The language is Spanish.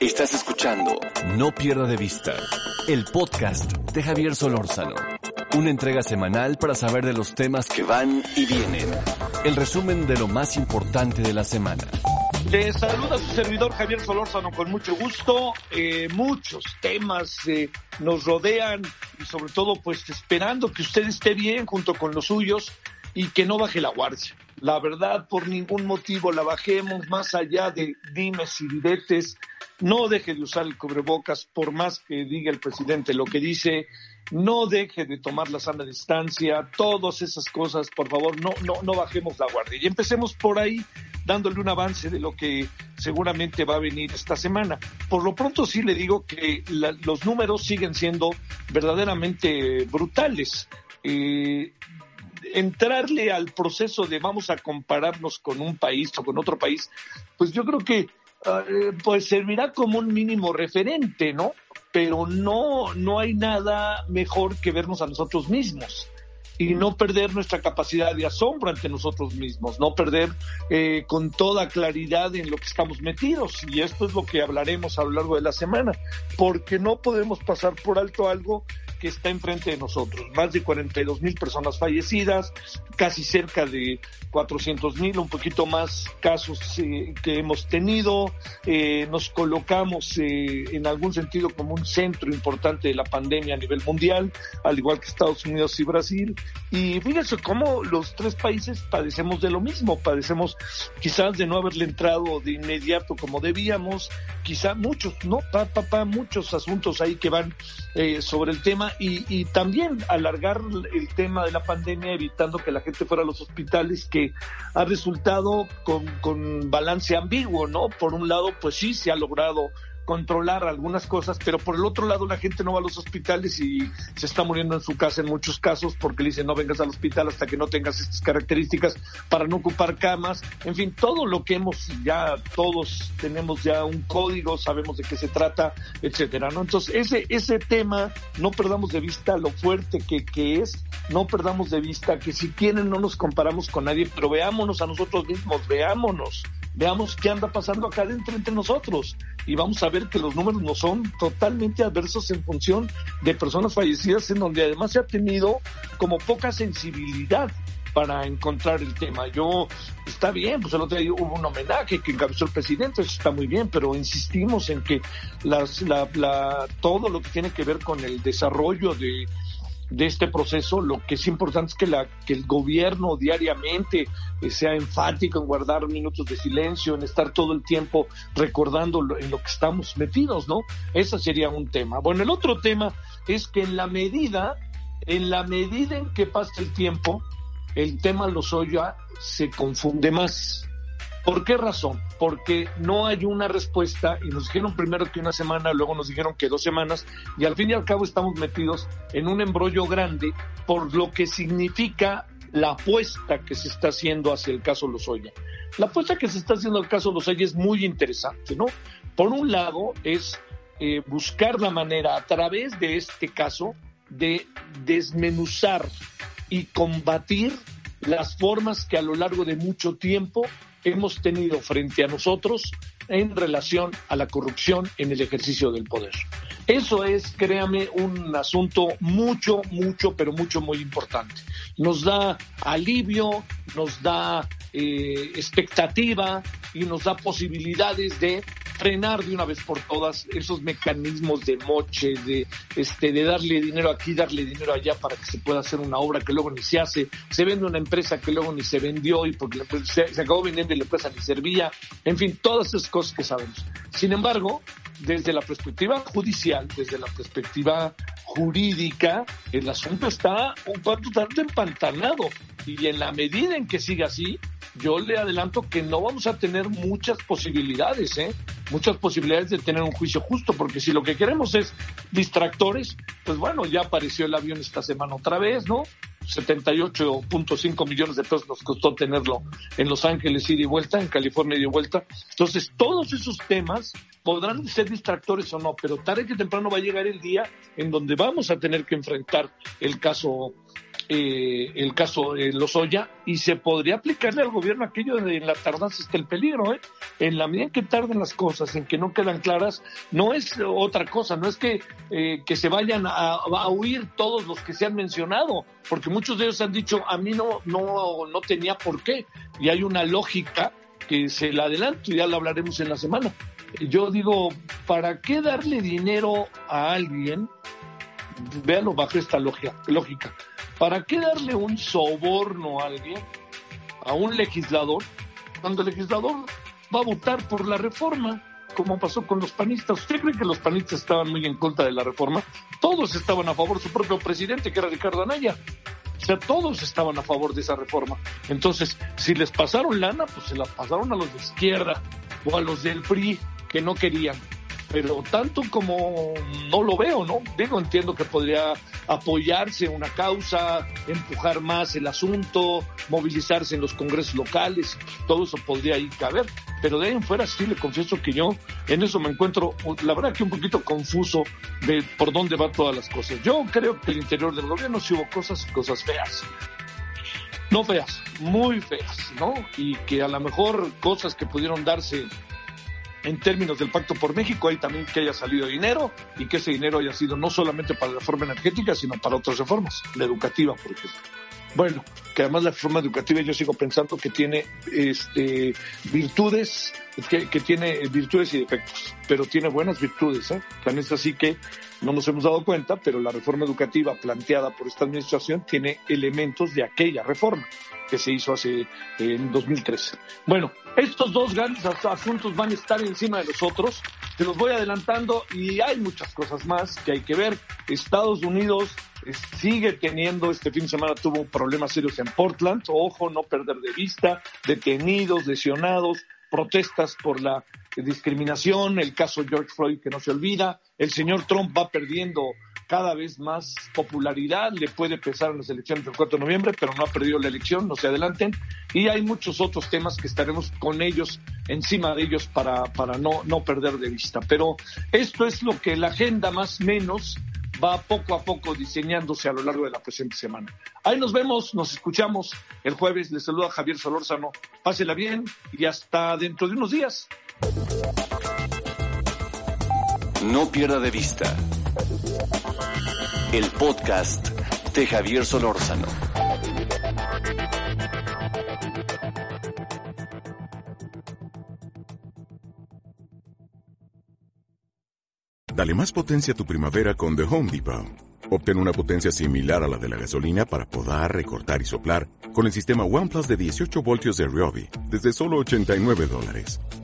Estás escuchando No Pierda de Vista, el podcast de Javier Solórzano. Una entrega semanal para saber de los temas que van y vienen. El resumen de lo más importante de la semana. Les saluda su servidor Javier Solórzano con mucho gusto. Eh, muchos temas eh, nos rodean y sobre todo pues esperando que usted esté bien junto con los suyos y que no baje la guardia. La verdad, por ningún motivo la bajemos más allá de dimes y diretes. No deje de usar el cubrebocas por más que diga el presidente lo que dice. No deje de tomar la sana distancia. Todas esas cosas, por favor, no, no, no bajemos la guardia. Y empecemos por ahí dándole un avance de lo que seguramente va a venir esta semana. Por lo pronto sí le digo que los números siguen siendo verdaderamente brutales. Eh, entrarle al proceso de vamos a compararnos con un país o con otro país, pues yo creo que eh, pues servirá como un mínimo referente, ¿no? Pero no, no hay nada mejor que vernos a nosotros mismos y no perder nuestra capacidad de asombro ante nosotros mismos, no perder eh, con toda claridad en lo que estamos metidos. Y esto es lo que hablaremos a lo largo de la semana, porque no podemos pasar por alto algo que está enfrente de nosotros. Más de 42 mil personas fallecidas, casi cerca de 400 mil, un poquito más casos eh, que hemos tenido. Eh, nos colocamos eh, en algún sentido como un centro importante de la pandemia a nivel mundial, al igual que Estados Unidos y Brasil. Y fíjense cómo los tres países padecemos de lo mismo, padecemos quizás de no haberle entrado de inmediato como debíamos, quizá muchos, no, papá, muchos asuntos ahí que van sobre el tema y, también alargar el tema de la pandemia evitando que la gente fuera a los hospitales que ha resultado con, con balance ambiguo, ¿no? Por un lado, pues sí, se ha logrado controlar algunas cosas, pero por el otro lado la gente no va a los hospitales y se está muriendo en su casa en muchos casos porque le dicen no vengas al hospital hasta que no tengas estas características para no ocupar camas, en fin, todo lo que hemos ya todos tenemos ya un código, sabemos de qué se trata, etcétera, ¿no? Entonces, ese ese tema no perdamos de vista lo fuerte que, que es, no perdamos de vista que si quieren no nos comparamos con nadie, pero veámonos a nosotros mismos, veámonos veamos qué anda pasando acá adentro entre nosotros y vamos a ver que los números no son totalmente adversos en función de personas fallecidas en donde además se ha tenido como poca sensibilidad para encontrar el tema. Yo, está bien, pues el otro día hubo un homenaje que encabezó el presidente, eso está muy bien, pero insistimos en que las, la, la, todo lo que tiene que ver con el desarrollo de de este proceso, lo que es importante es que, la, que el gobierno diariamente eh, sea enfático en guardar minutos de silencio, en estar todo el tiempo recordando en lo que estamos metidos, ¿no? Ese sería un tema. Bueno, el otro tema es que en la medida, en la medida en que pasa el tiempo, el tema Lozoya se confunde más. ¿Por qué razón? Porque no hay una respuesta y nos dijeron primero que una semana, luego nos dijeron que dos semanas y al fin y al cabo estamos metidos en un embrollo grande por lo que significa la apuesta que se está haciendo hacia el caso Lozoya. La apuesta que se está haciendo al caso Lozoya es muy interesante, ¿no? Por un lado es eh, buscar la manera a través de este caso de desmenuzar y combatir las formas que a lo largo de mucho tiempo hemos tenido frente a nosotros en relación a la corrupción en el ejercicio del poder. Eso es, créame, un asunto mucho, mucho, pero mucho, muy importante. Nos da alivio, nos da eh, expectativa y nos da posibilidades de frenar de una vez por todas esos mecanismos de moche, de, este, de darle dinero aquí, darle dinero allá para que se pueda hacer una obra que luego ni se hace, se vende una empresa que luego ni se vendió y porque se, se acabó vendiendo y la empresa ni servía, en fin, todas esas cosas que sabemos. Sin embargo, desde la perspectiva judicial, desde la perspectiva jurídica, el asunto está un tanto empantanado. Y en la medida en que siga así, yo le adelanto que no vamos a tener muchas posibilidades, ¿eh? muchas posibilidades de tener un juicio justo, porque si lo que queremos es distractores, pues bueno, ya apareció el avión esta semana otra vez, ¿no? 78.5 millones de pesos nos costó tenerlo en Los Ángeles ida y vuelta, en California ida y vuelta. Entonces, todos esos temas podrán ser distractores o no, pero tarde que temprano va a llegar el día en donde vamos a tener que enfrentar el caso eh, el caso de Lozoya y se podría aplicarle al gobierno aquello de en la tardanza está el peligro, ¿eh? En la medida en que tarden las cosas, en que no quedan claras, no es otra cosa, no es que, eh, que se vayan a, a, huir todos los que se han mencionado, porque muchos de ellos han dicho, a mí no, no, no tenía por qué, y hay una lógica que se la adelanto y ya la hablaremos en la semana. Yo digo, ¿para qué darle dinero a alguien? Véanlo bajo esta lógica ¿Para qué darle un soborno a alguien, a un legislador, cuando el legislador va a votar por la reforma, como pasó con los panistas? ¿Usted cree que los panistas estaban muy en contra de la reforma? Todos estaban a favor, su propio presidente, que era Ricardo Anaya. O sea, todos estaban a favor de esa reforma. Entonces, si les pasaron lana, pues se la pasaron a los de izquierda o a los del PRI que no querían pero tanto como no lo veo, ¿no? Digo, entiendo que podría apoyarse una causa, empujar más el asunto, movilizarse en los congresos locales, todo eso podría ahí caber, pero de ahí en fuera sí le confieso que yo en eso me encuentro, la verdad que un poquito confuso de por dónde van todas las cosas. Yo creo que el interior del gobierno sí hubo cosas y cosas feas. No feas, muy feas, ¿no? Y que a lo mejor cosas que pudieron darse en términos del Pacto por México, hay también que haya salido dinero y que ese dinero haya sido no solamente para la reforma energética, sino para otras reformas, la educativa, por ejemplo. Bueno, que además la reforma educativa yo sigo pensando que tiene este, virtudes, que, tiene virtudes y defectos, pero tiene buenas virtudes. ¿eh? También es así que no nos hemos dado cuenta, pero la reforma educativa planteada por esta administración tiene elementos de aquella reforma que se hizo hace en 2013. Bueno, estos dos grandes asuntos van a estar encima de los otros. Se los voy adelantando y hay muchas cosas más que hay que ver. Estados Unidos sigue teniendo, este fin de semana tuvo problemas serios en Portland. Ojo, no perder de vista, detenidos, lesionados, protestas por la discriminación, el caso George Floyd que no se olvida. El señor Trump va perdiendo cada vez más popularidad, le puede pesar en las elecciones del 4 de noviembre, pero no ha perdido la elección, no se adelanten. Y hay muchos otros temas que estaremos con ellos, encima de ellos, para, para no, no perder de vista. Pero esto es lo que la agenda más menos va poco a poco diseñándose a lo largo de la presente semana. Ahí nos vemos, nos escuchamos el jueves. Les saluda Javier Solórzano. Pásela bien y hasta dentro de unos días. No pierda de vista el podcast de Javier Solórzano. Dale más potencia a tu primavera con The Home Depot. Obtén una potencia similar a la de la gasolina para podar, recortar y soplar con el sistema OnePlus de 18 voltios de Ryobi desde solo 89 dólares.